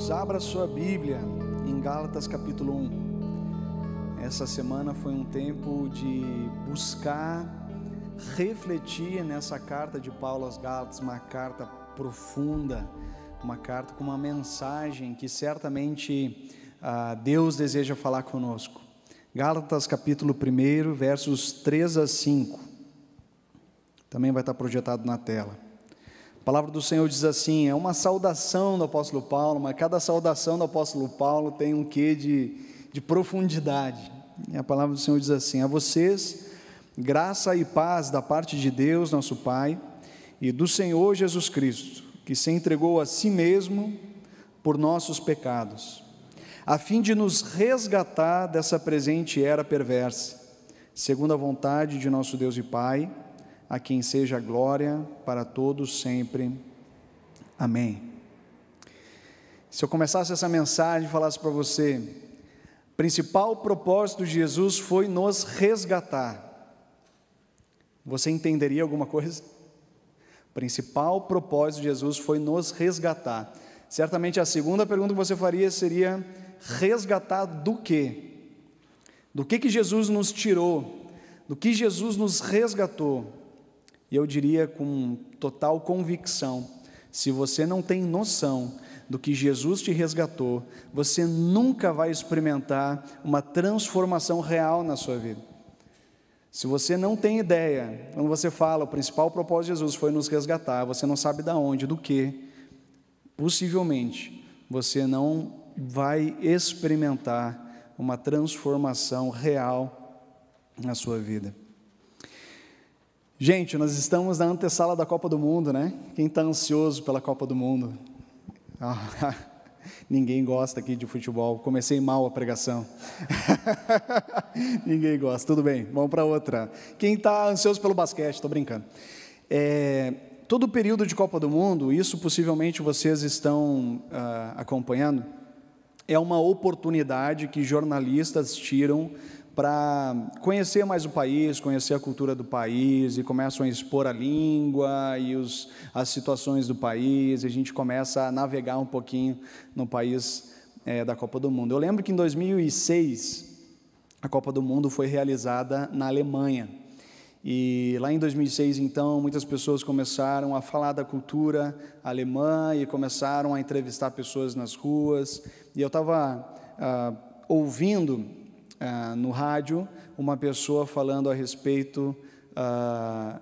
queridos, abra sua Bíblia em Gálatas capítulo 1. Essa semana foi um tempo de buscar, refletir nessa carta de Paulo aos Gálatas, uma carta profunda, uma carta com uma mensagem que certamente ah, Deus deseja falar conosco. Gálatas capítulo 1, versos 3 a 5. Também vai estar projetado na tela. A palavra do Senhor diz assim: é uma saudação do apóstolo Paulo, mas cada saudação do apóstolo Paulo tem um quê de, de profundidade. E a palavra do Senhor diz assim: A vocês, graça e paz da parte de Deus, nosso Pai, e do Senhor Jesus Cristo, que se entregou a si mesmo por nossos pecados, a fim de nos resgatar dessa presente era perversa, segundo a vontade de nosso Deus e Pai a quem seja glória para todos sempre. Amém. Se eu começasse essa mensagem e falasse para você, principal propósito de Jesus foi nos resgatar. Você entenderia alguma coisa? Principal propósito de Jesus foi nos resgatar. Certamente a segunda pergunta que você faria seria: resgatar do quê? Do que que Jesus nos tirou? Do que Jesus nos resgatou? E eu diria com total convicção: se você não tem noção do que Jesus te resgatou, você nunca vai experimentar uma transformação real na sua vida. Se você não tem ideia, quando você fala, o principal propósito de Jesus foi nos resgatar, você não sabe da onde, do que, possivelmente você não vai experimentar uma transformação real na sua vida. Gente, nós estamos na antessala da Copa do Mundo, né? Quem está ansioso pela Copa do Mundo? Ah, ninguém gosta aqui de futebol. Comecei mal a pregação. ninguém gosta. Tudo bem, vamos para outra. Quem está ansioso pelo basquete? Estou brincando. É, todo o período de Copa do Mundo, isso possivelmente vocês estão uh, acompanhando, é uma oportunidade que jornalistas tiram para conhecer mais o país, conhecer a cultura do país, e começam a expor a língua e os, as situações do país, e a gente começa a navegar um pouquinho no país é, da Copa do Mundo. Eu lembro que em 2006, a Copa do Mundo foi realizada na Alemanha. E lá em 2006, então, muitas pessoas começaram a falar da cultura alemã e começaram a entrevistar pessoas nas ruas. E eu estava ah, ouvindo ah, no rádio uma pessoa falando a respeito ah,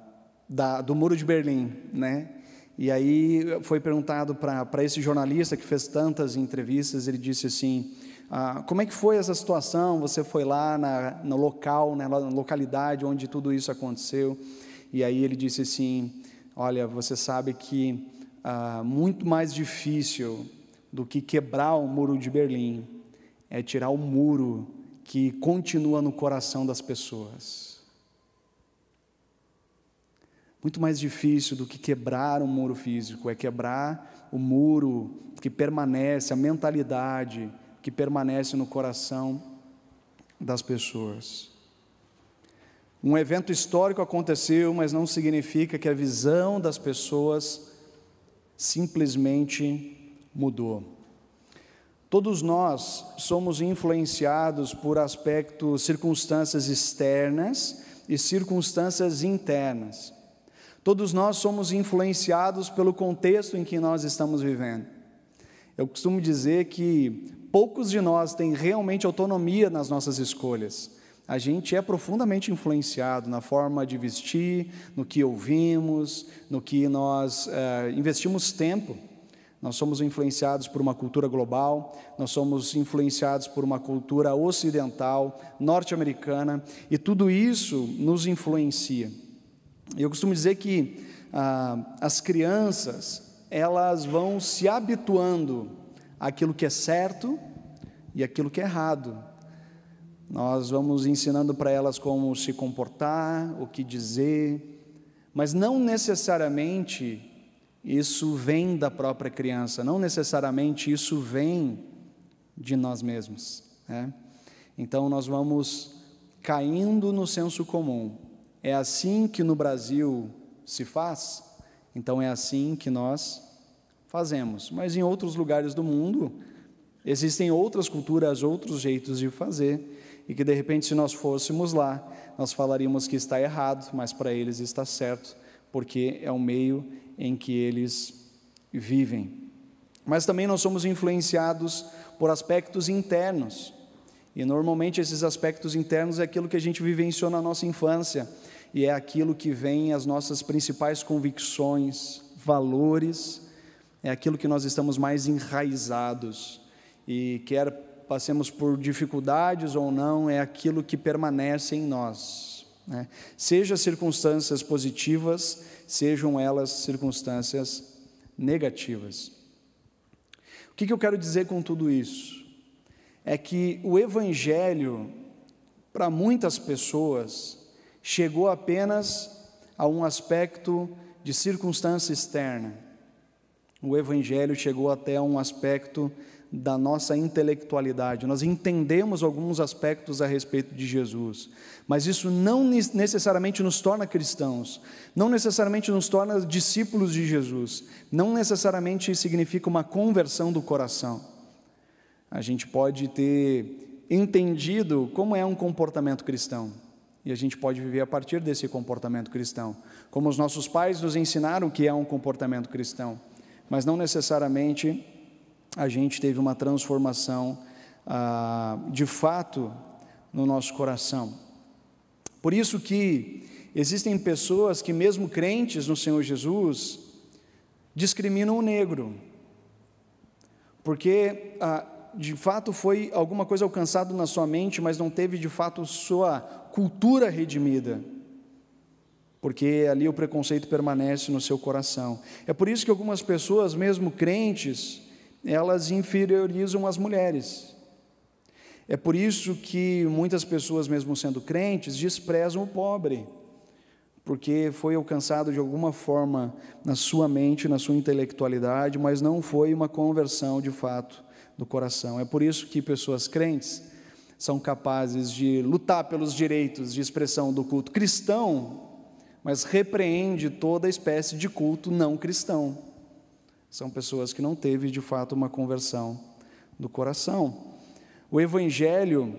da, do Muro de Berlim, né? E aí foi perguntado para esse jornalista que fez tantas entrevistas, ele disse assim: ah, como é que foi essa situação? Você foi lá na, no local, né, na localidade onde tudo isso aconteceu? E aí ele disse assim: olha, você sabe que ah, muito mais difícil do que quebrar o muro de Berlim é tirar o muro que continua no coração das pessoas. Muito mais difícil do que quebrar um muro físico, é quebrar o muro que permanece, a mentalidade que permanece no coração das pessoas. Um evento histórico aconteceu, mas não significa que a visão das pessoas simplesmente mudou. Todos nós somos influenciados por aspectos, circunstâncias externas e circunstâncias internas. Todos nós somos influenciados pelo contexto em que nós estamos vivendo. Eu costumo dizer que poucos de nós têm realmente autonomia nas nossas escolhas. A gente é profundamente influenciado na forma de vestir, no que ouvimos, no que nós uh, investimos tempo. Nós somos influenciados por uma cultura global, nós somos influenciados por uma cultura ocidental, norte-americana, e tudo isso nos influencia. Eu costumo dizer que ah, as crianças, elas vão se habituando àquilo que é certo e àquilo que é errado. Nós vamos ensinando para elas como se comportar, o que dizer, mas não necessariamente isso vem da própria criança, não necessariamente isso vem de nós mesmos. Né? Então nós vamos caindo no senso comum. É assim que no Brasil se faz, então é assim que nós Fazemos, mas em outros lugares do mundo existem outras culturas, outros jeitos de fazer, e que de repente, se nós fôssemos lá, nós falaríamos que está errado, mas para eles está certo, porque é o meio em que eles vivem. Mas também nós somos influenciados por aspectos internos. E normalmente esses aspectos internos é aquilo que a gente vivenciou na nossa infância e é aquilo que vem as nossas principais convicções, valores, é aquilo que nós estamos mais enraizados e quer passemos por dificuldades ou não, é aquilo que permanece em nós. Né? Seja circunstâncias positivas, sejam elas circunstâncias negativas. O que, que eu quero dizer com tudo isso? É que o Evangelho, para muitas pessoas, chegou apenas a um aspecto de circunstância externa. O Evangelho chegou até um aspecto da nossa intelectualidade. Nós entendemos alguns aspectos a respeito de Jesus, mas isso não necessariamente nos torna cristãos, não necessariamente nos torna discípulos de Jesus, não necessariamente significa uma conversão do coração. A gente pode ter entendido como é um comportamento cristão, e a gente pode viver a partir desse comportamento cristão, como os nossos pais nos ensinaram que é um comportamento cristão, mas não necessariamente a gente teve uma transformação ah, de fato no nosso coração. Por isso que existem pessoas que, mesmo crentes no Senhor Jesus, discriminam o negro, porque ah, de fato foi alguma coisa alcançada na sua mente, mas não teve de fato sua cultura redimida porque ali o preconceito permanece no seu coração. É por isso que algumas pessoas, mesmo crentes, elas inferiorizam as mulheres. É por isso que muitas pessoas, mesmo sendo crentes, desprezam o pobre, porque foi alcançado de alguma forma na sua mente, na sua intelectualidade, mas não foi uma conversão de fato do coração. É por isso que pessoas crentes são capazes de lutar pelos direitos de expressão do culto cristão, mas repreende toda espécie de culto não cristão. São pessoas que não teve de fato uma conversão do coração. O evangelho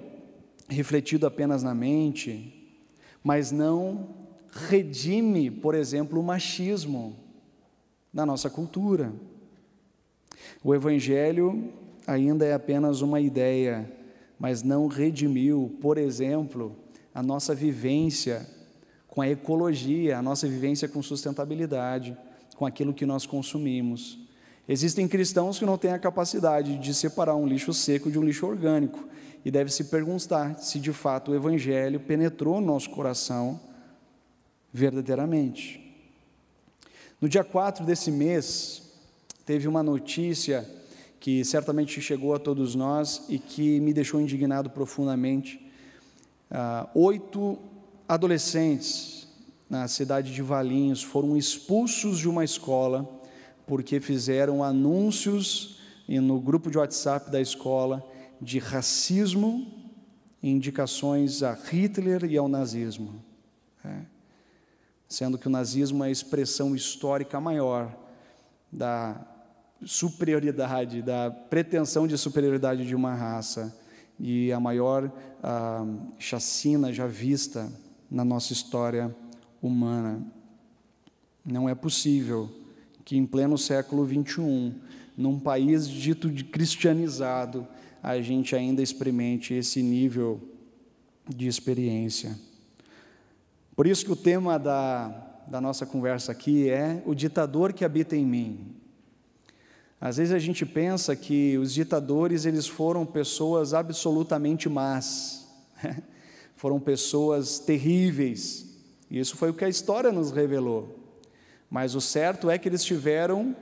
refletido apenas na mente, mas não redime, por exemplo, o machismo da nossa cultura. O evangelho ainda é apenas uma ideia, mas não redimiu, por exemplo, a nossa vivência com a ecologia, a nossa vivência com sustentabilidade com aquilo que nós consumimos. Existem cristãos que não têm a capacidade de separar um lixo seco de um lixo orgânico e deve se perguntar se de fato o evangelho penetrou no nosso coração verdadeiramente. No dia 4 desse mês, teve uma notícia que certamente chegou a todos nós e que me deixou indignado profundamente. Ah, oito adolescentes na cidade de Valinhos foram expulsos de uma escola porque fizeram anúncios no grupo de WhatsApp da escola de racismo e indicações a Hitler e ao nazismo. É. Sendo que o nazismo é a expressão histórica maior da superioridade, da pretensão de superioridade de uma raça e a maior ah, chacina já vista na nossa história humana. Não é possível que em pleno século XXI, num país dito de cristianizado, a gente ainda experimente esse nível de experiência. Por isso que o tema da, da nossa conversa aqui é o ditador que habita em mim. Às vezes a gente pensa que os ditadores eles foram pessoas absolutamente más, foram pessoas terríveis, isso foi o que a história nos revelou. Mas o certo é que eles tiveram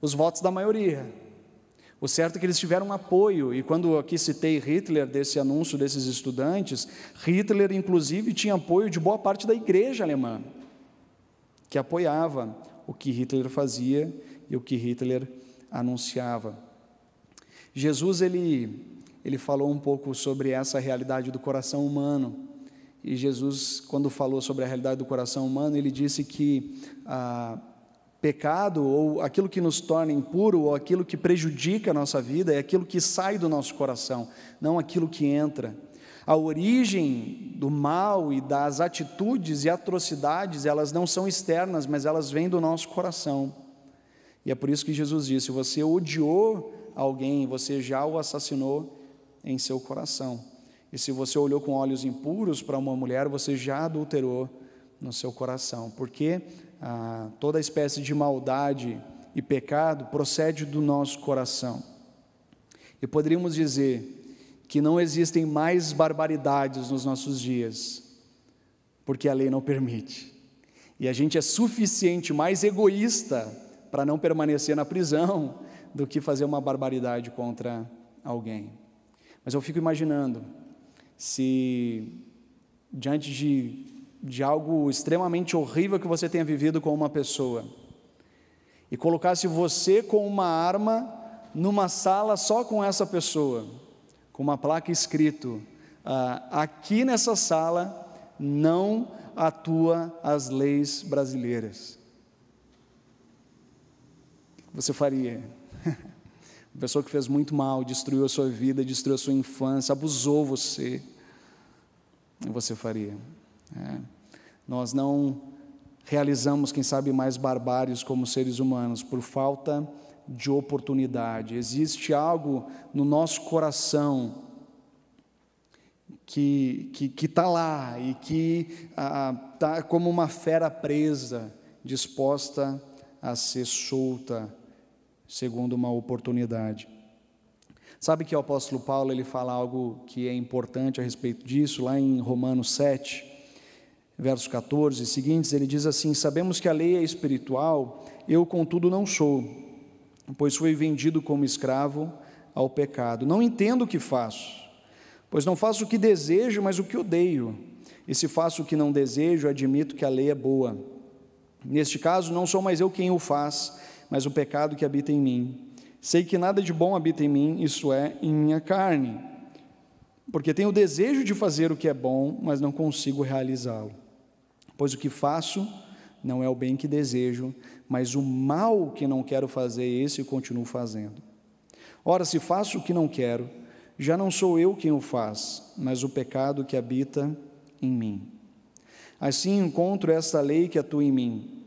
os votos da maioria. O certo é que eles tiveram apoio, e quando aqui citei Hitler, desse anúncio desses estudantes, Hitler, inclusive, tinha apoio de boa parte da igreja alemã, que apoiava o que Hitler fazia e o que Hitler anunciava. Jesus, ele, ele falou um pouco sobre essa realidade do coração humano, e Jesus, quando falou sobre a realidade do coração humano, ele disse que ah, Pecado, ou aquilo que nos torna impuro, ou aquilo que prejudica a nossa vida, é aquilo que sai do nosso coração, não aquilo que entra. A origem do mal e das atitudes e atrocidades, elas não são externas, mas elas vêm do nosso coração. E é por isso que Jesus disse: você odiou alguém, você já o assassinou em seu coração. E se você olhou com olhos impuros para uma mulher, você já adulterou no seu coração, porque ah, toda espécie de maldade e pecado procede do nosso coração. E poderíamos dizer que não existem mais barbaridades nos nossos dias, porque a lei não permite. E a gente é suficiente mais egoísta para não permanecer na prisão do que fazer uma barbaridade contra alguém. Mas eu fico imaginando se diante de, de algo extremamente horrível que você tenha vivido com uma pessoa e colocasse você com uma arma numa sala só com essa pessoa, com uma placa escrito: ah, aqui nessa sala não atua as leis brasileiras. O que você faria? Uma pessoa que fez muito mal, destruiu a sua vida, destruiu a sua infância, abusou você. Você faria. É. Nós não realizamos, quem sabe, mais barbários como seres humanos por falta de oportunidade. Existe algo no nosso coração que está que, que tá lá e que está ah, como uma fera presa, disposta a ser solta segundo uma oportunidade. Sabe que o apóstolo Paulo ele fala algo que é importante a respeito disso, lá em Romanos 7, versos 14 e seguintes, ele diz assim: Sabemos que a lei é espiritual, eu, contudo, não sou, pois fui vendido como escravo ao pecado. Não entendo o que faço, pois não faço o que desejo, mas o que odeio. E se faço o que não desejo, admito que a lei é boa. Neste caso, não sou mais eu quem o faz, mas o pecado que habita em mim. Sei que nada de bom habita em mim, isso é, em minha carne, porque tenho o desejo de fazer o que é bom, mas não consigo realizá-lo. Pois o que faço não é o bem que desejo, mas o mal que não quero fazer, esse continuo fazendo. Ora, se faço o que não quero, já não sou eu quem o faz, mas o pecado que habita em mim. Assim encontro esta lei que atua em mim.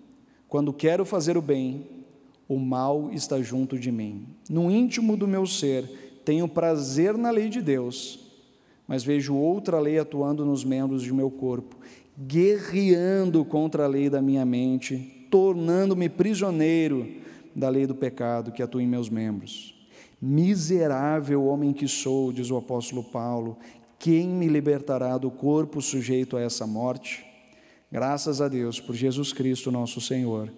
Quando quero fazer o bem, o mal está junto de mim. No íntimo do meu ser, tenho prazer na lei de Deus, mas vejo outra lei atuando nos membros do meu corpo, guerreando contra a lei da minha mente, tornando-me prisioneiro da lei do pecado que atua em meus membros. Miserável homem que sou, diz o apóstolo Paulo, quem me libertará do corpo sujeito a essa morte? Graças a Deus por Jesus Cristo, nosso Senhor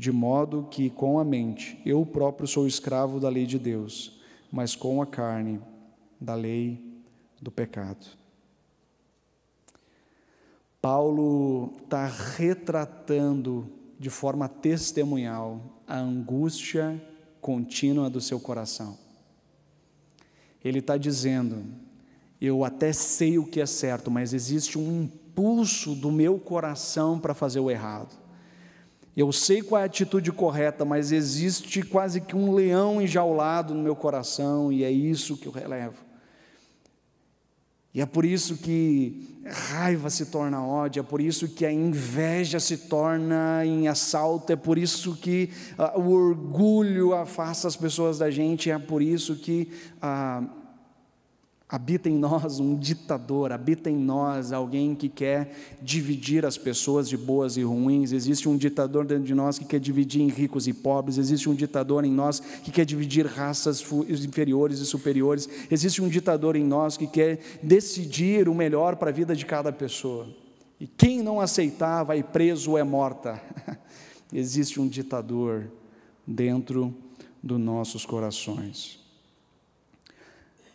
de modo que com a mente eu próprio sou escravo da lei de Deus, mas com a carne da lei do pecado. Paulo está retratando de forma testemunhal a angústia contínua do seu coração. Ele está dizendo: eu até sei o que é certo, mas existe um impulso do meu coração para fazer o errado. Eu sei qual é a atitude correta, mas existe quase que um leão enjaulado no meu coração e é isso que eu relevo. E é por isso que raiva se torna ódio, é por isso que a inveja se torna em assalto, é por isso que uh, o orgulho afasta as pessoas da gente, é por isso que uh, Habita em nós um ditador, habita em nós alguém que quer dividir as pessoas de boas e ruins. Existe um ditador dentro de nós que quer dividir em ricos e pobres. Existe um ditador em nós que quer dividir raças inferiores e superiores. Existe um ditador em nós que quer decidir o melhor para a vida de cada pessoa. E quem não aceitar vai preso ou é morta. Existe um ditador dentro dos nossos corações.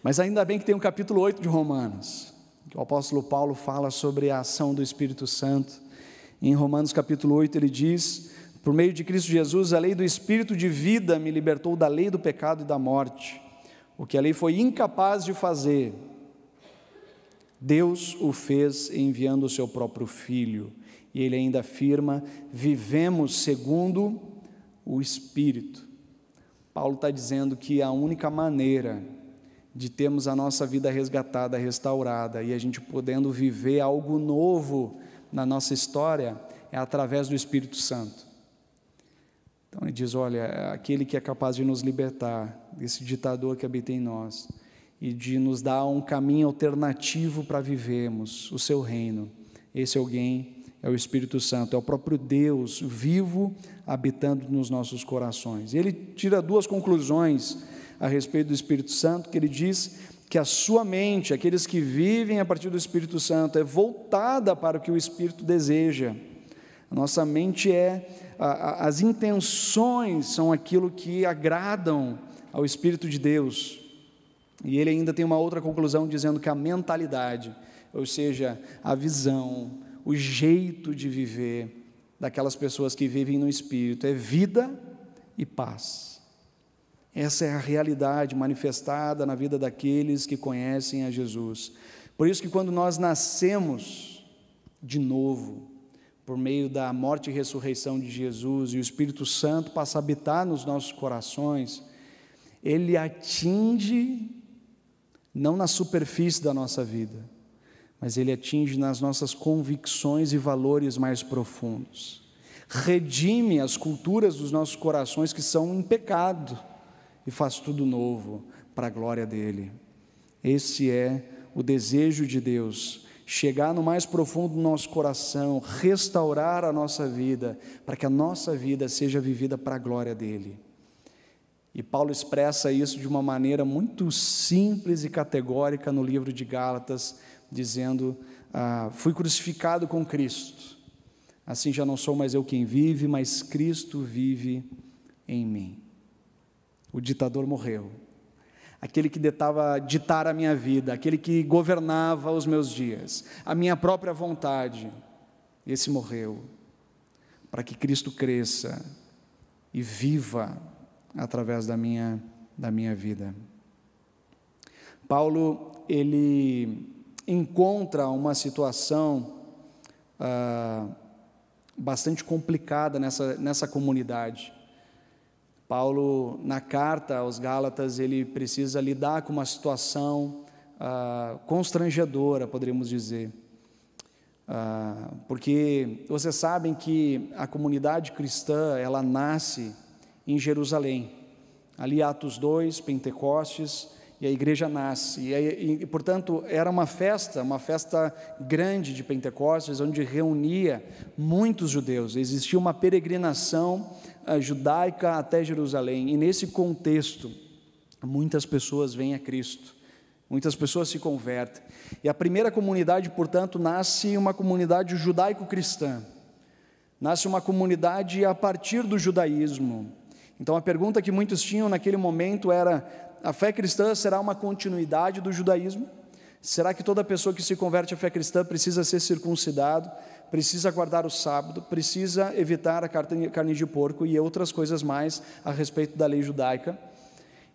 Mas ainda bem que tem um capítulo 8 de Romanos, que o apóstolo Paulo fala sobre a ação do Espírito Santo. Em Romanos capítulo 8 ele diz: Por meio de Cristo Jesus, a lei do Espírito de vida me libertou da lei do pecado e da morte. O que a lei foi incapaz de fazer, Deus o fez enviando o seu próprio Filho. E ele ainda afirma: vivemos segundo o Espírito. Paulo está dizendo que a única maneira de termos a nossa vida resgatada, restaurada e a gente podendo viver algo novo na nossa história é através do Espírito Santo. Então ele diz: olha, aquele que é capaz de nos libertar desse ditador que habita em nós e de nos dar um caminho alternativo para vivermos o seu reino. Esse alguém é o Espírito Santo, é o próprio Deus vivo habitando nos nossos corações. Ele tira duas conclusões a respeito do Espírito Santo, que ele diz que a sua mente, aqueles que vivem a partir do Espírito Santo, é voltada para o que o Espírito deseja. A nossa mente é, a, a, as intenções são aquilo que agradam ao Espírito de Deus. E ele ainda tem uma outra conclusão dizendo que a mentalidade, ou seja, a visão, o jeito de viver daquelas pessoas que vivem no Espírito é vida e paz. Essa é a realidade manifestada na vida daqueles que conhecem a Jesus. Por isso que quando nós nascemos de novo, por meio da morte e ressurreição de Jesus, e o Espírito Santo passa a habitar nos nossos corações, ele atinge não na superfície da nossa vida, mas ele atinge nas nossas convicções e valores mais profundos. Redime as culturas dos nossos corações que são em pecado e faz tudo novo para a glória dele. Esse é o desejo de Deus, chegar no mais profundo do nosso coração, restaurar a nossa vida, para que a nossa vida seja vivida para a glória dele. E Paulo expressa isso de uma maneira muito simples e categórica no livro de Gálatas, dizendo: ah, Fui crucificado com Cristo, assim já não sou mais eu quem vive, mas Cristo vive em mim o ditador morreu. Aquele que detava ditar a minha vida, aquele que governava os meus dias, a minha própria vontade, esse morreu, para que Cristo cresça e viva através da minha, da minha vida. Paulo, ele encontra uma situação ah, bastante complicada nessa, nessa comunidade. Paulo, na carta aos Gálatas, ele precisa lidar com uma situação ah, constrangedora, poderíamos dizer. Ah, porque vocês sabem que a comunidade cristã, ela nasce em Jerusalém. Ali, Atos 2, Pentecostes, e a igreja nasce. E, e, e, portanto, era uma festa, uma festa grande de Pentecostes, onde reunia muitos judeus. Existia uma peregrinação judaica até Jerusalém. E nesse contexto, muitas pessoas vêm a Cristo. Muitas pessoas se convertem. E a primeira comunidade, portanto, nasce uma comunidade judaico-cristã. Nasce uma comunidade a partir do judaísmo. Então a pergunta que muitos tinham naquele momento era: a fé cristã será uma continuidade do judaísmo? Será que toda pessoa que se converte à fé cristã precisa ser circuncidado, precisa guardar o sábado, precisa evitar a carne de porco e outras coisas mais a respeito da lei judaica?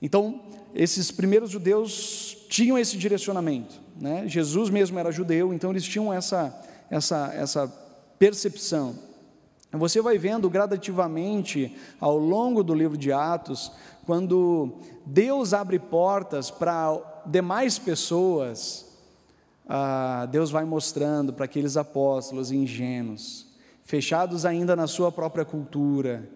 Então, esses primeiros judeus tinham esse direcionamento. Né? Jesus mesmo era judeu, então eles tinham essa, essa, essa percepção. Você vai vendo gradativamente ao longo do livro de Atos quando Deus abre portas para demais pessoas, ah, Deus vai mostrando para aqueles apóstolos ingênuos, fechados ainda na sua própria cultura,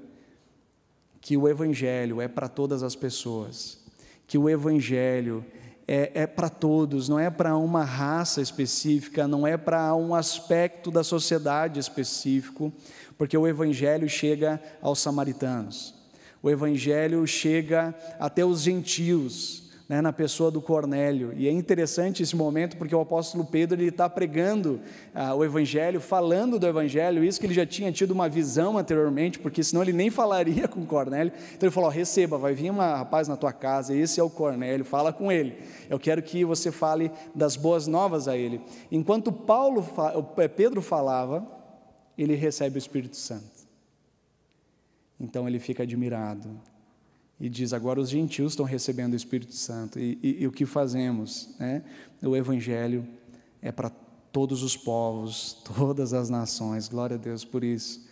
que o Evangelho é para todas as pessoas, que o Evangelho é, é para todos, não é para uma raça específica, não é para um aspecto da sociedade específico, porque o Evangelho chega aos samaritanos o Evangelho chega até os gentios, né, na pessoa do Cornélio. E é interessante esse momento porque o apóstolo Pedro ele está pregando ah, o Evangelho, falando do Evangelho, isso que ele já tinha tido uma visão anteriormente, porque senão ele nem falaria com Cornélio. Então ele falou: receba, vai vir um rapaz na tua casa, esse é o Cornélio, fala com ele. Eu quero que você fale das boas novas a ele. Enquanto Paulo, Pedro falava, ele recebe o Espírito Santo. Então ele fica admirado e diz: agora os gentios estão recebendo o Espírito Santo e, e, e o que fazemos? Né? O Evangelho é para todos os povos, todas as nações, glória a Deus por isso.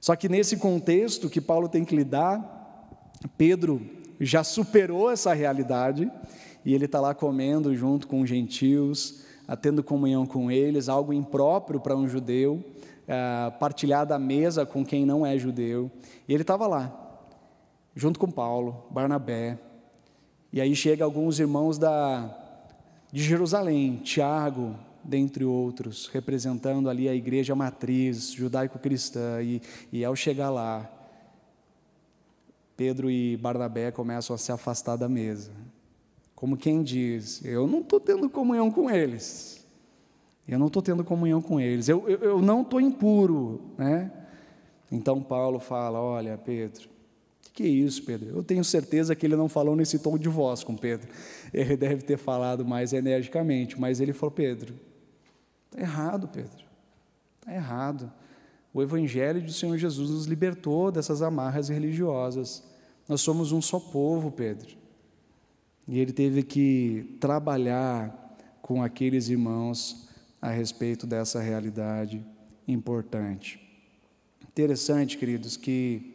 Só que nesse contexto que Paulo tem que lidar, Pedro já superou essa realidade e ele está lá comendo junto com os gentios, tendo comunhão com eles, algo impróprio para um judeu, é, partilhar da mesa com quem não é judeu. E ele estava lá, junto com Paulo, Barnabé. E aí chega alguns irmãos da, de Jerusalém, Tiago, dentre outros, representando ali a igreja matriz judaico-cristã. E, e ao chegar lá, Pedro e Barnabé começam a se afastar da mesa. Como quem diz: Eu não estou tendo comunhão com eles. Eu não estou tendo comunhão com eles. Eu, eu, eu não estou impuro. Né? Então Paulo fala: Olha, Pedro, que isso, Pedro? Eu tenho certeza que ele não falou nesse tom de voz com Pedro. Ele deve ter falado mais energicamente. Mas ele falou: Pedro, Está errado, Pedro. Está errado. O Evangelho do Senhor Jesus nos libertou dessas amarras religiosas. Nós somos um só povo, Pedro. E ele teve que trabalhar com aqueles irmãos a respeito dessa realidade importante. Interessante, queridos, que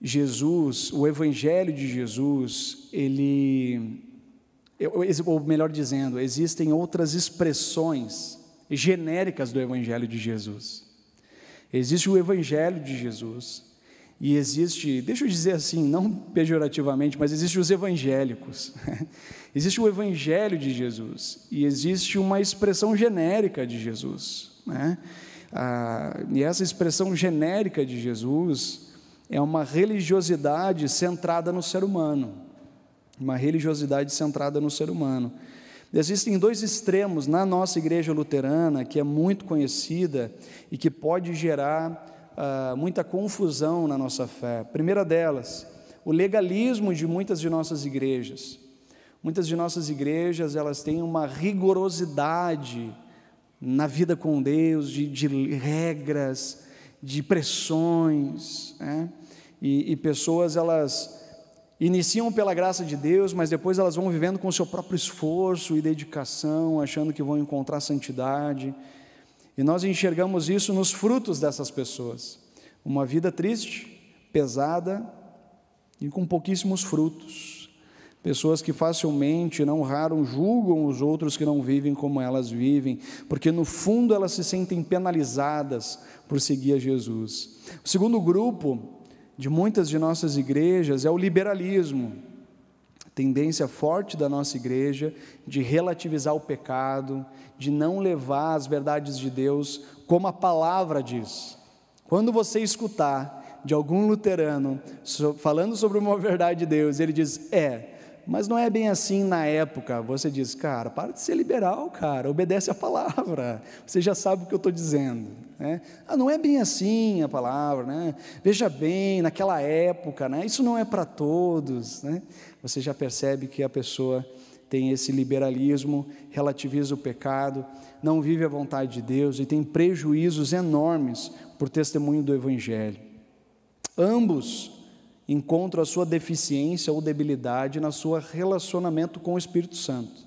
Jesus, o Evangelho de Jesus, ele ou melhor dizendo, existem outras expressões genéricas do Evangelho de Jesus. Existe o Evangelho de Jesus e existe, deixa eu dizer assim, não pejorativamente, mas existe os evangélicos. existe o Evangelho de Jesus e existe uma expressão genérica de Jesus. Né? Ah, e essa expressão genérica de Jesus é uma religiosidade centrada no ser humano uma religiosidade centrada no ser humano. Existem dois extremos na nossa igreja luterana, que é muito conhecida e que pode gerar uh, muita confusão na nossa fé. Primeira delas, o legalismo de muitas de nossas igrejas. Muitas de nossas igrejas, elas têm uma rigorosidade na vida com Deus, de, de regras, de pressões, né? e, e pessoas, elas iniciam pela graça de Deus, mas depois elas vão vivendo com o seu próprio esforço e dedicação, achando que vão encontrar santidade. E nós enxergamos isso nos frutos dessas pessoas. Uma vida triste, pesada e com pouquíssimos frutos. Pessoas que facilmente, não raro, julgam os outros que não vivem como elas vivem, porque no fundo elas se sentem penalizadas por seguir a Jesus. O segundo grupo de muitas de nossas igrejas é o liberalismo, tendência forte da nossa igreja de relativizar o pecado, de não levar as verdades de Deus como a palavra diz. Quando você escutar de algum luterano falando sobre uma verdade de Deus, ele diz: "É, mas não é bem assim na época. Você diz, cara, para de ser liberal, cara, obedece a palavra. Você já sabe o que eu estou dizendo. Né? Ah, não é bem assim a palavra, né? Veja bem, naquela época, né? Isso não é para todos, né? Você já percebe que a pessoa tem esse liberalismo, relativiza o pecado, não vive a vontade de Deus e tem prejuízos enormes por testemunho do Evangelho. Ambos encontram a sua deficiência ou debilidade na sua relacionamento com o Espírito Santo.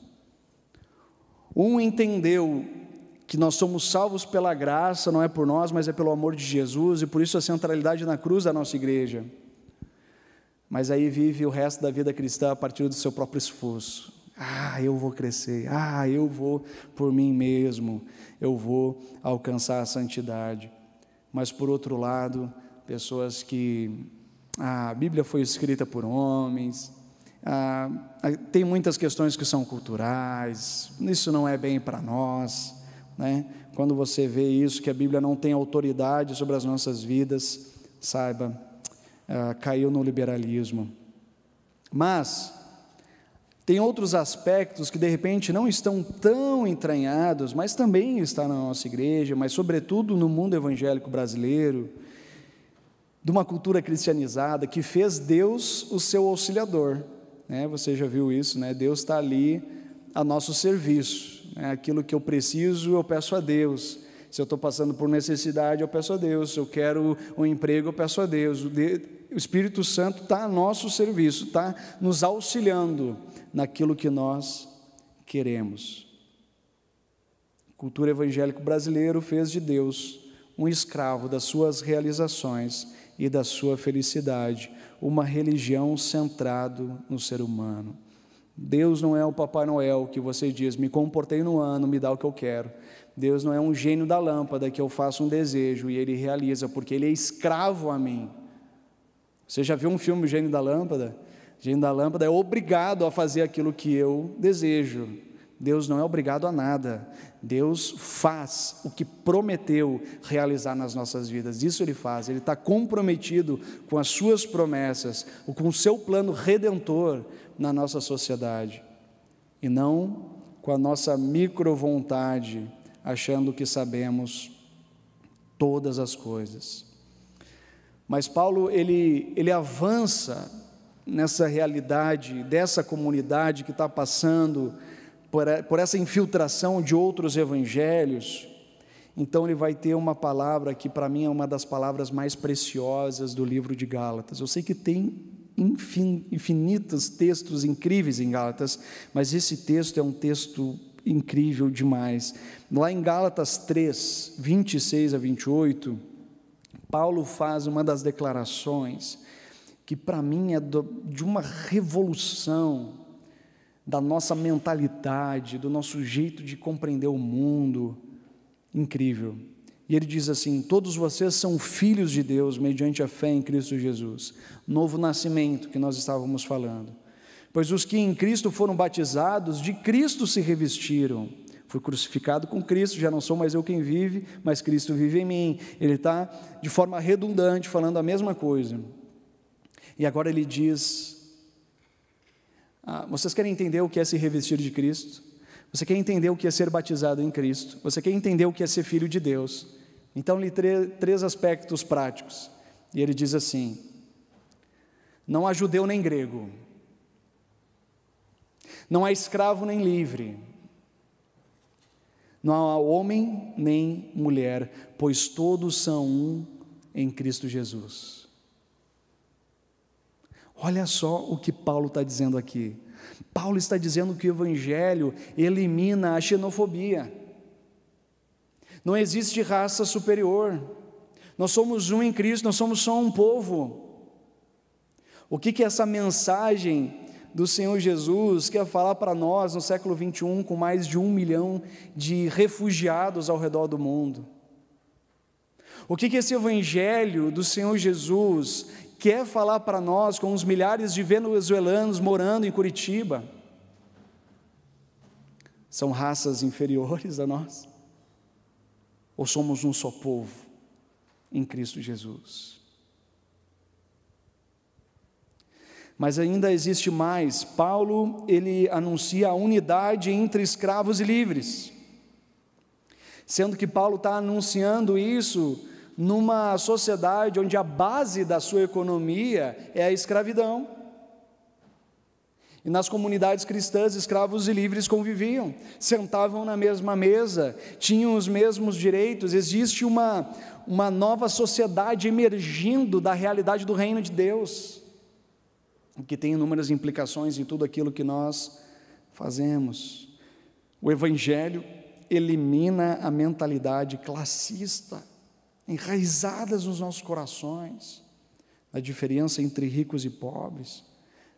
Um entendeu que nós somos salvos pela graça, não é por nós, mas é pelo amor de Jesus, e por isso a centralidade na cruz da nossa igreja. Mas aí vive o resto da vida cristã a partir do seu próprio esforço. Ah, eu vou crescer. Ah, eu vou por mim mesmo. Eu vou alcançar a santidade. Mas por outro lado, pessoas que a Bíblia foi escrita por homens, ah, tem muitas questões que são culturais, isso não é bem para nós. Né? Quando você vê isso, que a Bíblia não tem autoridade sobre as nossas vidas, saiba, ah, caiu no liberalismo. Mas, tem outros aspectos que de repente não estão tão entranhados, mas também está na nossa igreja, mas sobretudo no mundo evangélico brasileiro, de uma cultura cristianizada que fez Deus o seu auxiliador. Né? Você já viu isso, né? Deus está ali a nosso serviço. Né? Aquilo que eu preciso, eu peço a Deus. Se eu estou passando por necessidade, eu peço a Deus. Se eu quero um emprego, eu peço a Deus. O Espírito Santo está a nosso serviço, está nos auxiliando naquilo que nós queremos. A cultura evangélica brasileira fez de Deus um escravo das suas realizações e da sua felicidade, uma religião centrado no ser humano. Deus não é o Papai Noel que você diz, me comportei no ano, me dá o que eu quero. Deus não é um gênio da lâmpada que eu faço um desejo e ele realiza, porque ele é escravo a mim. Você já viu um filme Gênio da Lâmpada? O gênio da lâmpada é obrigado a fazer aquilo que eu desejo. Deus não é obrigado a nada. Deus faz o que prometeu realizar nas nossas vidas. Isso Ele faz. Ele está comprometido com as Suas promessas, com o seu plano redentor na nossa sociedade. E não com a nossa micro-vontade, achando que sabemos todas as coisas. Mas Paulo, ele, ele avança nessa realidade dessa comunidade que está passando por, essa infiltração de outros evangelhos, então ele vai ter uma palavra que para mim é uma das palavras mais preciosas do livro de Gálatas. Eu sei que tem infinitos textos incríveis em Gálatas, mas esse texto é um texto incrível demais. Lá em Gálatas 3, 26 a 28, Paulo faz uma das declarações que para mim é de uma revolução da nossa mentalidade, do nosso jeito de compreender o mundo. Incrível. E ele diz assim: Todos vocês são filhos de Deus mediante a fé em Cristo Jesus. Novo nascimento que nós estávamos falando. Pois os que em Cristo foram batizados, de Cristo se revestiram. Fui crucificado com Cristo, já não sou mais eu quem vive, mas Cristo vive em mim. Ele está de forma redundante falando a mesma coisa. E agora ele diz: ah, vocês querem entender o que é se revestir de Cristo? Você quer entender o que é ser batizado em Cristo? Você quer entender o que é ser filho de Deus? Então, lhe três aspectos práticos. E ele diz assim: não há judeu nem grego, não há escravo nem livre, não há homem nem mulher, pois todos são um em Cristo Jesus. Olha só o que Paulo está dizendo aqui. Paulo está dizendo que o Evangelho elimina a xenofobia. Não existe raça superior. Nós somos um em Cristo, nós somos só um povo. O que, que essa mensagem do Senhor Jesus quer falar para nós no século 21, com mais de um milhão de refugiados ao redor do mundo? O que, que esse Evangelho do Senhor Jesus quer falar para nós com os milhares de venezuelanos morando em Curitiba? São raças inferiores a nós? Ou somos um só povo em Cristo Jesus? Mas ainda existe mais. Paulo, ele anuncia a unidade entre escravos e livres. Sendo que Paulo está anunciando isso numa sociedade onde a base da sua economia é a escravidão. E nas comunidades cristãs, escravos e livres conviviam, sentavam na mesma mesa, tinham os mesmos direitos. Existe uma, uma nova sociedade emergindo da realidade do reino de Deus, que tem inúmeras implicações em tudo aquilo que nós fazemos. O Evangelho elimina a mentalidade classista enraizadas nos nossos corações, a diferença entre ricos e pobres.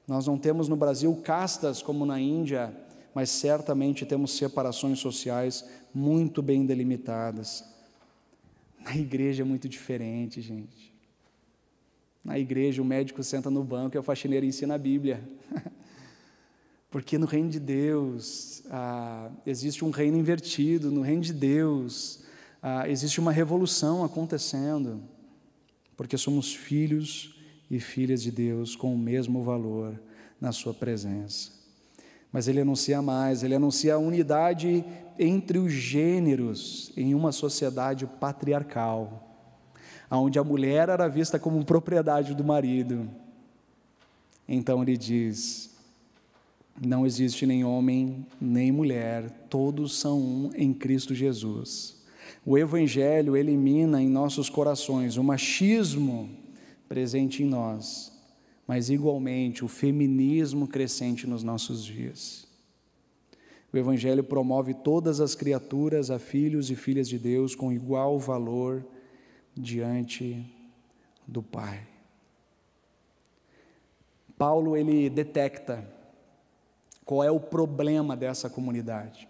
Nós não temos no Brasil castas como na Índia, mas certamente temos separações sociais muito bem delimitadas. Na igreja é muito diferente, gente. Na igreja, o médico senta no banco e a faxineira ensina a Bíblia. Porque no reino de Deus ah, existe um reino invertido, no reino de Deus ah, existe uma revolução acontecendo, porque somos filhos e filhas de Deus com o mesmo valor na Sua presença. Mas ele anuncia mais, ele anuncia a unidade entre os gêneros em uma sociedade patriarcal, onde a mulher era vista como propriedade do marido. Então ele diz: não existe nem homem nem mulher, todos são um em Cristo Jesus. O Evangelho elimina em nossos corações o machismo presente em nós, mas igualmente o feminismo crescente nos nossos dias. O Evangelho promove todas as criaturas a filhos e filhas de Deus com igual valor diante do Pai. Paulo ele detecta qual é o problema dessa comunidade.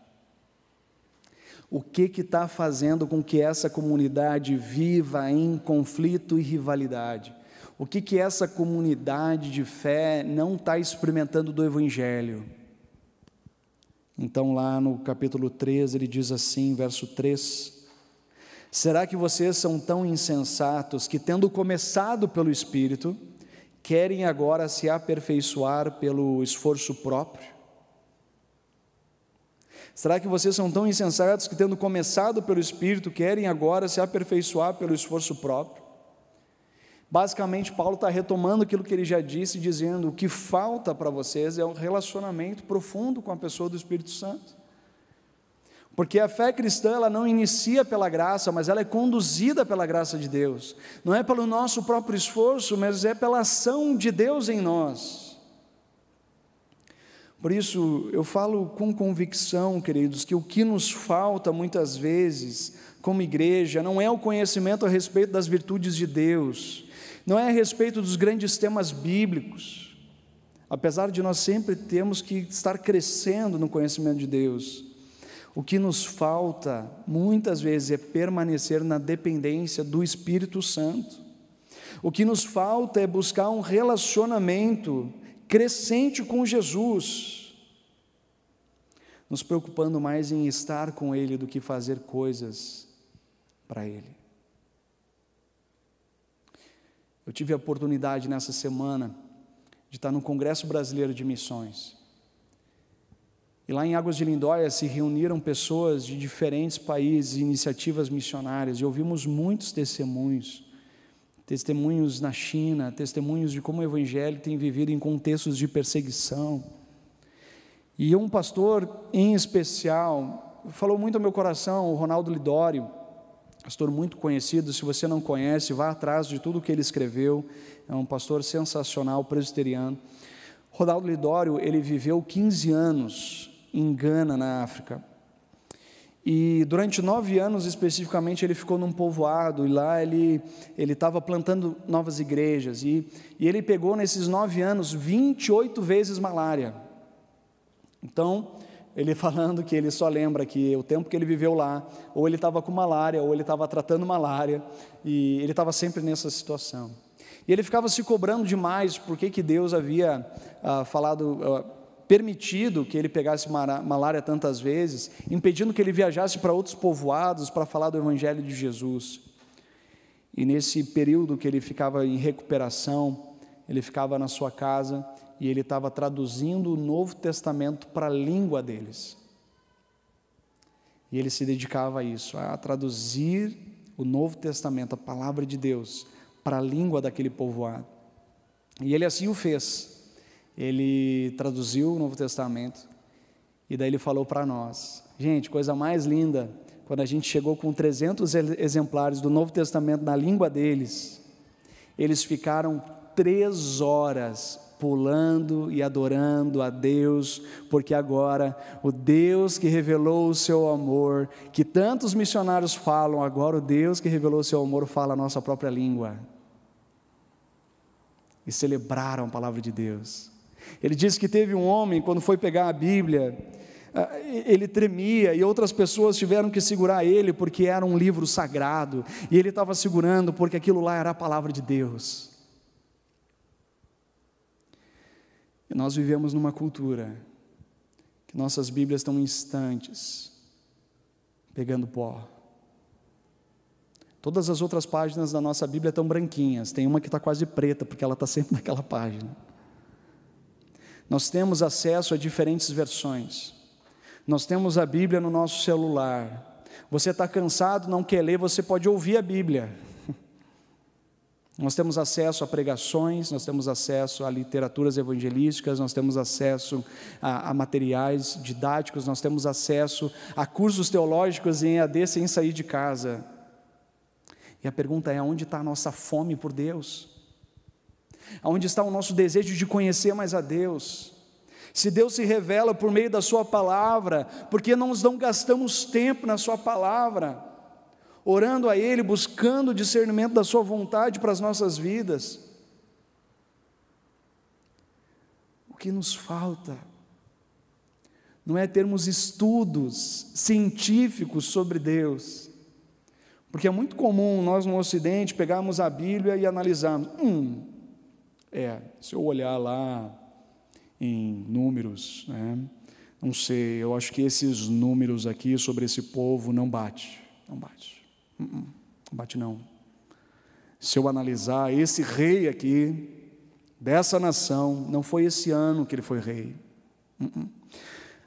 O que está fazendo com que essa comunidade viva em conflito e rivalidade? O que, que essa comunidade de fé não está experimentando do Evangelho? Então, lá no capítulo 3, ele diz assim, verso 3: Será que vocês são tão insensatos que, tendo começado pelo Espírito, querem agora se aperfeiçoar pelo esforço próprio? Será que vocês são tão insensatos que, tendo começado pelo Espírito, querem agora se aperfeiçoar pelo esforço próprio? Basicamente, Paulo está retomando aquilo que ele já disse, dizendo: o que falta para vocês é um relacionamento profundo com a pessoa do Espírito Santo. Porque a fé cristã ela não inicia pela graça, mas ela é conduzida pela graça de Deus. Não é pelo nosso próprio esforço, mas é pela ação de Deus em nós. Por isso, eu falo com convicção, queridos, que o que nos falta muitas vezes, como igreja, não é o conhecimento a respeito das virtudes de Deus, não é a respeito dos grandes temas bíblicos, apesar de nós sempre termos que estar crescendo no conhecimento de Deus. O que nos falta, muitas vezes, é permanecer na dependência do Espírito Santo. O que nos falta é buscar um relacionamento crescente com Jesus, nos preocupando mais em estar com Ele do que fazer coisas para Ele. Eu tive a oportunidade nessa semana de estar no Congresso Brasileiro de Missões. E lá em Águas de Lindóia se reuniram pessoas de diferentes países, iniciativas missionárias, e ouvimos muitos testemunhos. Testemunhos na China, testemunhos de como o Evangelho tem vivido em contextos de perseguição. E um pastor em especial falou muito ao meu coração, o Ronaldo Lidório, pastor muito conhecido, se você não conhece, vá atrás de tudo que ele escreveu, é um pastor sensacional, presbiteriano. Ronaldo Lidório, ele viveu 15 anos em Gana, na África. E durante nove anos especificamente ele ficou num povoado e lá ele ele estava plantando novas igrejas e, e ele pegou nesses nove anos 28 vezes malária. Então ele falando que ele só lembra que o tempo que ele viveu lá, ou ele estava com malária, ou ele estava tratando malária, e ele estava sempre nessa situação. E ele ficava se cobrando demais porque que Deus havia ah, falado, ah, permitido que ele pegasse malária tantas vezes, impedindo que ele viajasse para outros povoados para falar do Evangelho de Jesus. E nesse período que ele ficava em recuperação, ele ficava na sua casa e ele estava traduzindo o Novo Testamento para a língua deles. E ele se dedicava a isso, a traduzir o Novo Testamento, a palavra de Deus, para a língua daquele povoado. E ele assim o fez. Ele traduziu o Novo Testamento e daí ele falou para nós: gente, coisa mais linda, quando a gente chegou com 300 exemplares do Novo Testamento na língua deles, eles ficaram três horas pulando e adorando a Deus, porque agora o Deus que revelou o seu amor, que tantos missionários falam, agora o Deus que revelou o seu amor fala a nossa própria língua. E celebraram a palavra de Deus. Ele disse que teve um homem, quando foi pegar a Bíblia, ah, ele tremia e outras pessoas tiveram que segurar ele porque era um livro sagrado, e ele estava segurando porque aquilo lá era a palavra de Deus. E nós vivemos numa cultura que nossas Bíblias estão instantes, pegando pó. Todas as outras páginas da nossa Bíblia estão branquinhas, tem uma que está quase preta, porque ela está sempre naquela página. Nós temos acesso a diferentes versões. Nós temos a Bíblia no nosso celular. Você está cansado, não quer ler, você pode ouvir a Bíblia. Nós temos acesso a pregações, nós temos acesso a literaturas evangelísticas, nós temos acesso a, a, materiais didáticos, nós temos acesso a cursos teológicos em EAD sem sair de casa. E a pergunta é: onde está a nossa fome por Deus? Onde está o nosso desejo de conhecer mais a Deus? Se Deus se revela por meio da Sua palavra, por que nós não gastamos tempo na Sua palavra? orando a Ele, buscando o discernimento da Sua vontade para as nossas vidas. O que nos falta não é termos estudos científicos sobre Deus, porque é muito comum nós no Ocidente pegarmos a Bíblia e analisarmos. Hum, é, se eu olhar lá em números, né, não sei, eu acho que esses números aqui sobre esse povo não bate, não bate, não, hum, não bate não. Se eu analisar esse rei aqui, dessa nação, não foi esse ano que ele foi rei. Hum,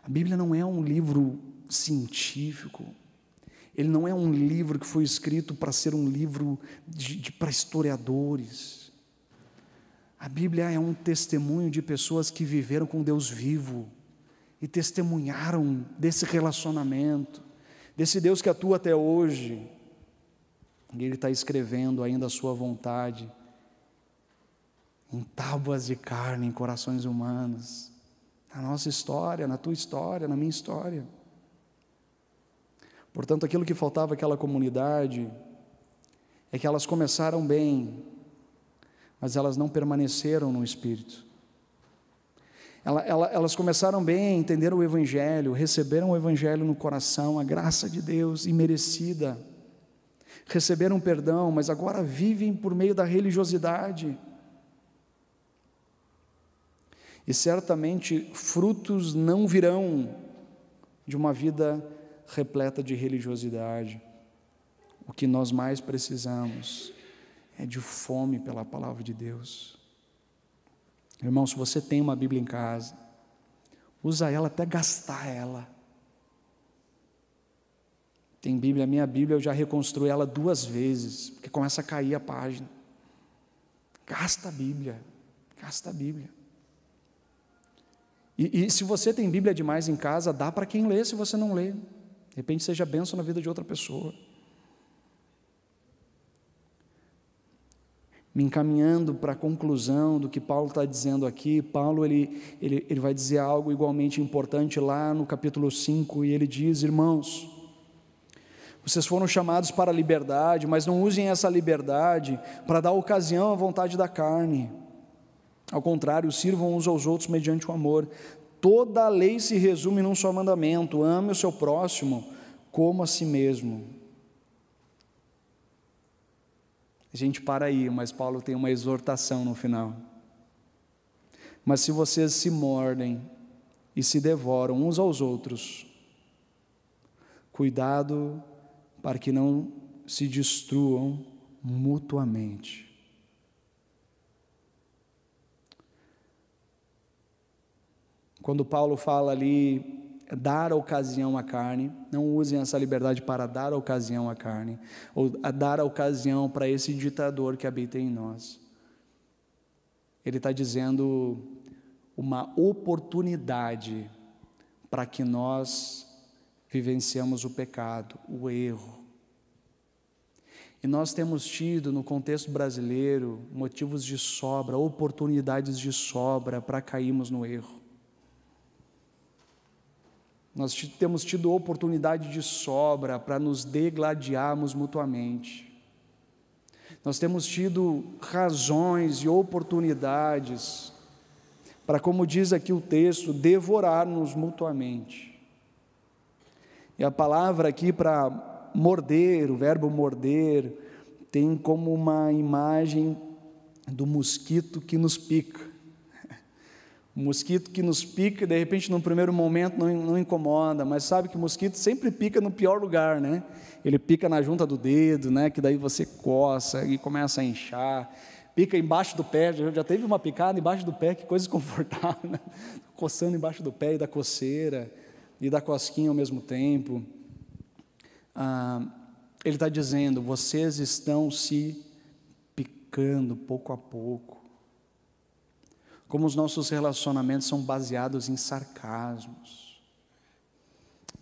a Bíblia não é um livro científico, ele não é um livro que foi escrito para ser um livro para historiadores. A Bíblia é um testemunho de pessoas que viveram com Deus vivo e testemunharam desse relacionamento, desse Deus que atua até hoje. E Ele está escrevendo ainda a sua vontade em tábuas de carne, em corações humanos na nossa história, na tua história, na minha história. Portanto, aquilo que faltava àquela comunidade é que elas começaram bem, mas elas não permaneceram no Espírito. Elas começaram bem, entenderam o Evangelho, receberam o Evangelho no coração, a graça de Deus imerecida, receberam perdão, mas agora vivem por meio da religiosidade e certamente frutos não virão de uma vida repleta de religiosidade. O que nós mais precisamos é de fome pela palavra de Deus. Irmão, se você tem uma Bíblia em casa, usa ela até gastar ela. Tem Bíblia, a minha Bíblia eu já reconstruí ela duas vezes, porque começa a cair a página. Gasta a Bíblia, gasta a Bíblia. E, e se você tem Bíblia demais em casa, dá para quem lê se você não lê. De repente seja benção na vida de outra pessoa. Me encaminhando para a conclusão do que Paulo está dizendo aqui, Paulo ele, ele, ele vai dizer algo igualmente importante lá no capítulo 5, e ele diz: Irmãos, vocês foram chamados para a liberdade, mas não usem essa liberdade para dar ocasião à vontade da carne ao contrário, sirvam uns aos outros mediante o amor. Toda a lei se resume num só mandamento: ame o seu próximo como a si mesmo. A gente para aí, mas Paulo tem uma exortação no final. Mas se vocês se mordem e se devoram uns aos outros, cuidado para que não se destruam mutuamente. Quando Paulo fala ali, dar ocasião à carne, não usem essa liberdade para dar ocasião à carne, ou a dar ocasião para esse ditador que habita em nós. Ele está dizendo uma oportunidade para que nós vivenciamos o pecado, o erro. E nós temos tido, no contexto brasileiro, motivos de sobra, oportunidades de sobra para cairmos no erro. Nós temos tido oportunidade de sobra para nos degladiarmos mutuamente. Nós temos tido razões e oportunidades para, como diz aqui o texto, devorar-nos mutuamente. E a palavra aqui para morder, o verbo morder, tem como uma imagem do mosquito que nos pica. Um mosquito que nos pica, de repente, num primeiro momento não, não incomoda, mas sabe que o mosquito sempre pica no pior lugar, né? Ele pica na junta do dedo, né? Que daí você coça e começa a inchar. Pica embaixo do pé, já, teve uma picada embaixo do pé, que coisa desconfortável, né? Coçando embaixo do pé e da coceira, e da cosquinha ao mesmo tempo. Ah, ele está dizendo: vocês estão se picando pouco a pouco como os nossos relacionamentos são baseados em sarcasmos.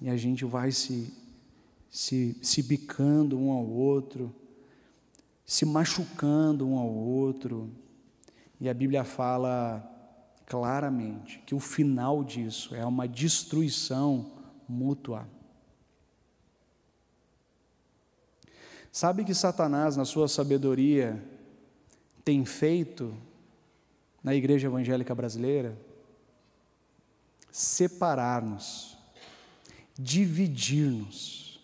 E a gente vai se, se, se bicando um ao outro, se machucando um ao outro. E a Bíblia fala claramente que o final disso é uma destruição mútua. Sabe que Satanás, na sua sabedoria, tem feito na igreja evangélica brasileira? Separar-nos, dividir-nos.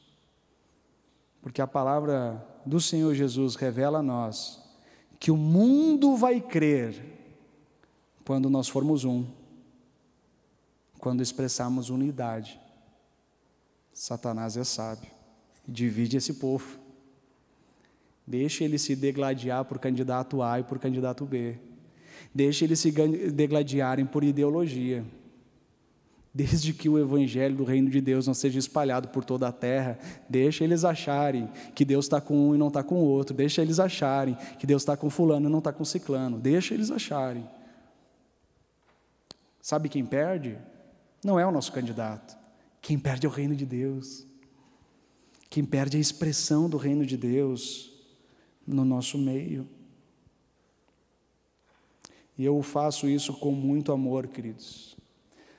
Porque a palavra do Senhor Jesus revela a nós que o mundo vai crer quando nós formos um, quando expressarmos unidade. Satanás é sábio, divide esse povo. Deixa ele se degladiar por candidato A e por candidato B. Deixa eles se degladiarem por ideologia. Desde que o evangelho do reino de Deus não seja espalhado por toda a terra, deixa eles acharem que Deus está com um e não está com o outro. Deixa eles acharem que Deus está com fulano e não está com ciclano. Deixa eles acharem. Sabe quem perde? Não é o nosso candidato. Quem perde é o reino de Deus. Quem perde é a expressão do reino de Deus no nosso meio. E eu faço isso com muito amor, queridos,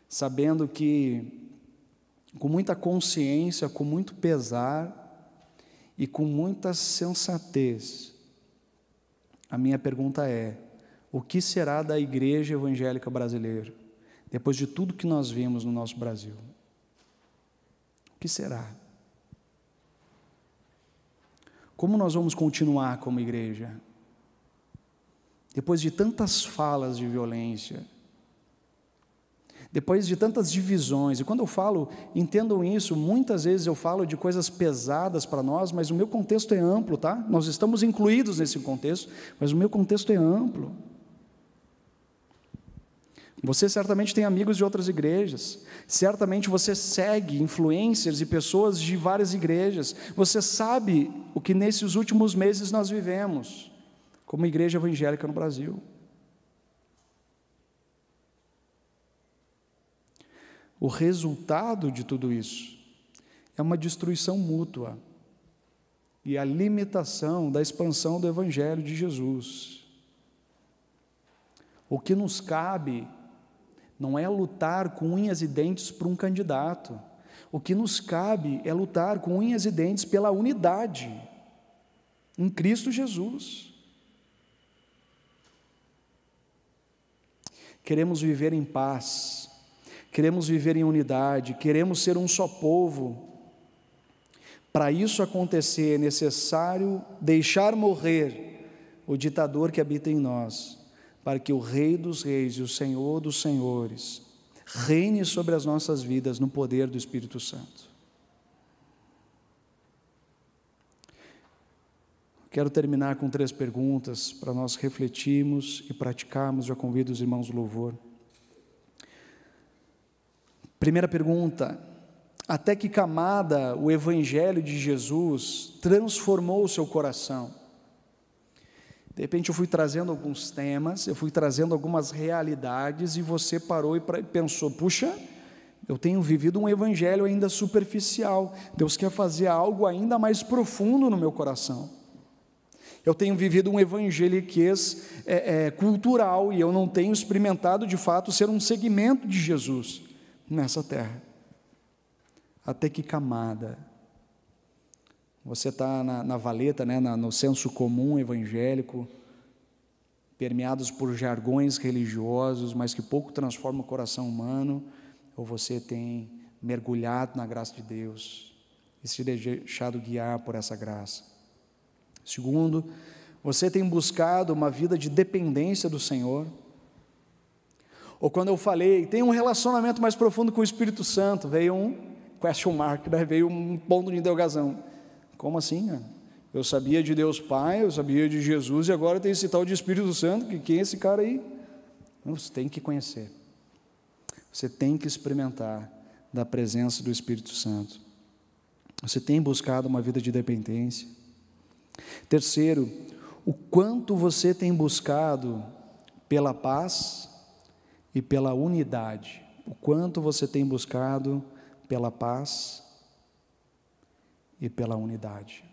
sabendo que, com muita consciência, com muito pesar e com muita sensatez, a minha pergunta é: o que será da igreja evangélica brasileira? depois de tudo que nós vimos no nosso Brasil? O que será? Como nós vamos continuar como igreja? Depois de tantas falas de violência, depois de tantas divisões, e quando eu falo, entendam isso, muitas vezes eu falo de coisas pesadas para nós, mas o meu contexto é amplo, tá? Nós estamos incluídos nesse contexto, mas o meu contexto é amplo. Você certamente tem amigos de outras igrejas, certamente você segue influencers e pessoas de várias igrejas. Você sabe o que nesses últimos meses nós vivemos como igreja evangélica no Brasil. O resultado de tudo isso é uma destruição mútua e a limitação da expansão do Evangelho de Jesus. O que nos cabe não é lutar com unhas e dentes por um candidato. O que nos cabe é lutar com unhas e dentes pela unidade em Cristo Jesus. Queremos viver em paz, queremos viver em unidade, queremos ser um só povo. Para isso acontecer, é necessário deixar morrer o ditador que habita em nós para que o Rei dos Reis e o Senhor dos Senhores reine sobre as nossas vidas no poder do Espírito Santo. Quero terminar com três perguntas para nós refletirmos e praticarmos. Já convido os irmãos do louvor. Primeira pergunta: até que camada o Evangelho de Jesus transformou o seu coração? De repente eu fui trazendo alguns temas, eu fui trazendo algumas realidades e você parou e pensou: puxa, eu tenho vivido um evangelho ainda superficial. Deus quer fazer algo ainda mais profundo no meu coração. Eu tenho vivido um evangeliquez é, é, cultural e eu não tenho experimentado de fato ser um segmento de Jesus nessa terra. Até que camada você está na, na, valeta, né, na, no senso comum evangélico, permeados por jargões religiosos, mas que pouco transformam o coração humano, ou você tem mergulhado na graça de Deus e se deixado guiar por essa graça. Segundo, você tem buscado uma vida de dependência do Senhor. Ou quando eu falei, tem um relacionamento mais profundo com o Espírito Santo, veio um question mark, né? veio um ponto de interrogação. Como assim? Eu sabia de Deus Pai, eu sabia de Jesus e agora tem esse tal de Espírito Santo, que quem é esse cara aí? Você tem que conhecer. Você tem que experimentar da presença do Espírito Santo. Você tem buscado uma vida de dependência. Terceiro, o quanto você tem buscado pela paz e pela unidade. O quanto você tem buscado pela paz e pela unidade.